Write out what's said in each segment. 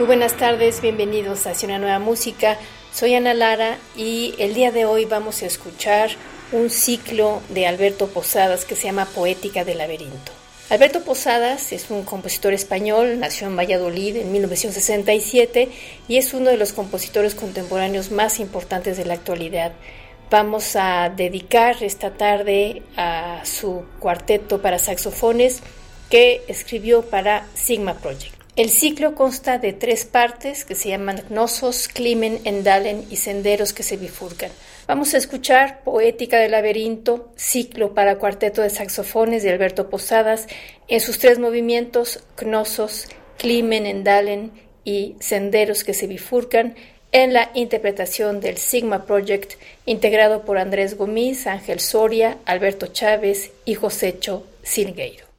Muy buenas tardes, bienvenidos a una nueva música. Soy Ana Lara y el día de hoy vamos a escuchar un ciclo de Alberto Posadas que se llama Poética del Laberinto. Alberto Posadas es un compositor español, nació en Valladolid en 1967 y es uno de los compositores contemporáneos más importantes de la actualidad. Vamos a dedicar esta tarde a su cuarteto para saxofones que escribió para Sigma Project. El ciclo consta de tres partes que se llaman Gnosos, Climen, Endalen y Senderos que se bifurcan. Vamos a escuchar Poética del Laberinto, ciclo para cuarteto de saxofones de Alberto Posadas, en sus tres movimientos, Gnosos, Climen, Endalen y Senderos que se bifurcan, en la interpretación del Sigma Project, integrado por Andrés Gomis, Ángel Soria, Alberto Chávez y Josécho Silgueiro.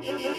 Thank you.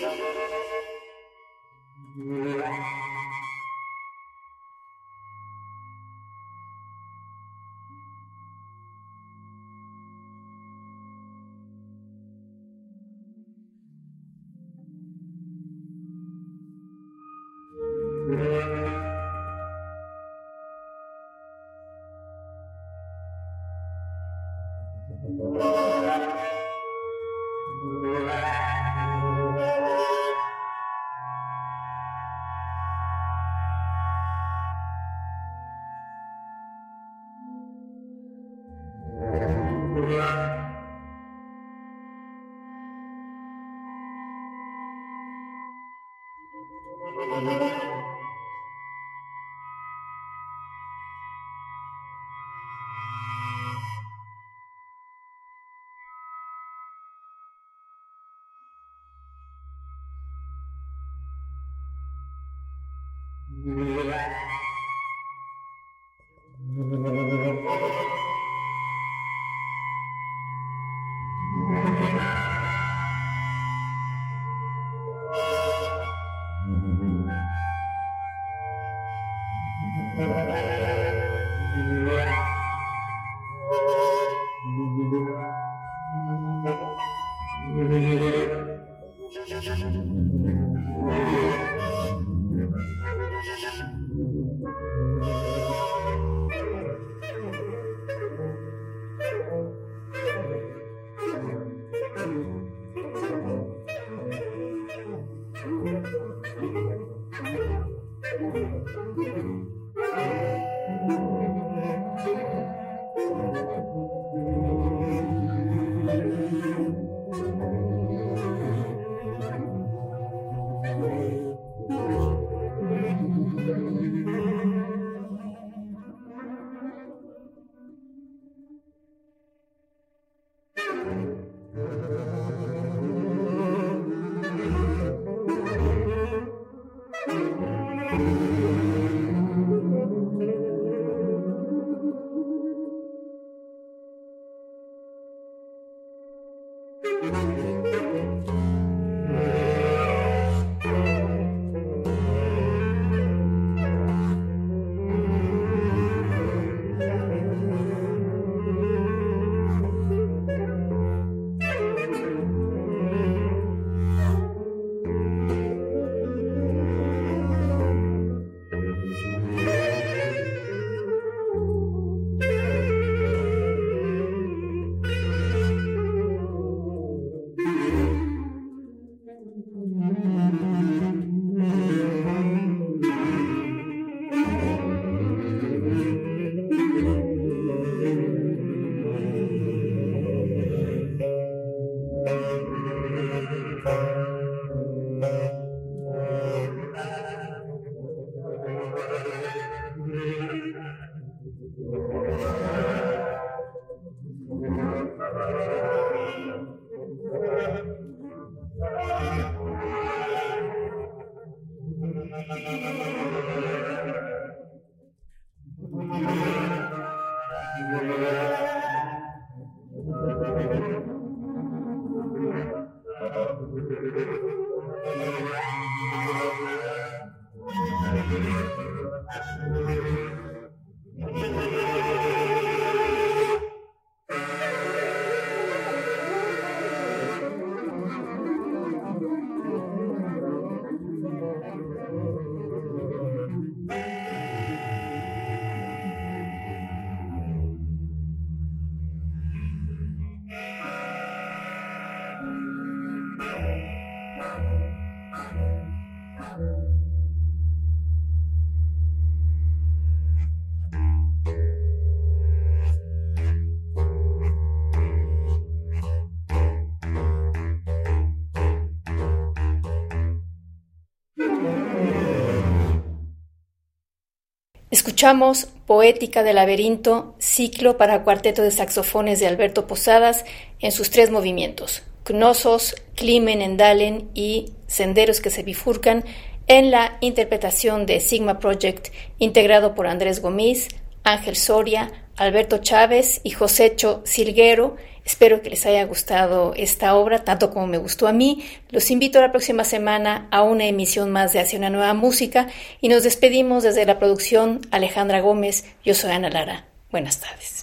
Escuchamos Poética del Laberinto, ciclo para cuarteto de saxofones de Alberto Posadas en sus tres movimientos, Knossos, Climen Endalen y Senderos que se bifurcan en la interpretación de Sigma Project, integrado por Andrés Gómez, Ángel Soria, Alberto Chávez y Josécho Silguero. Espero que les haya gustado esta obra, tanto como me gustó a mí. Los invito a la próxima semana a una emisión más de Hacia una nueva música y nos despedimos desde la producción Alejandra Gómez. Yo soy Ana Lara. Buenas tardes.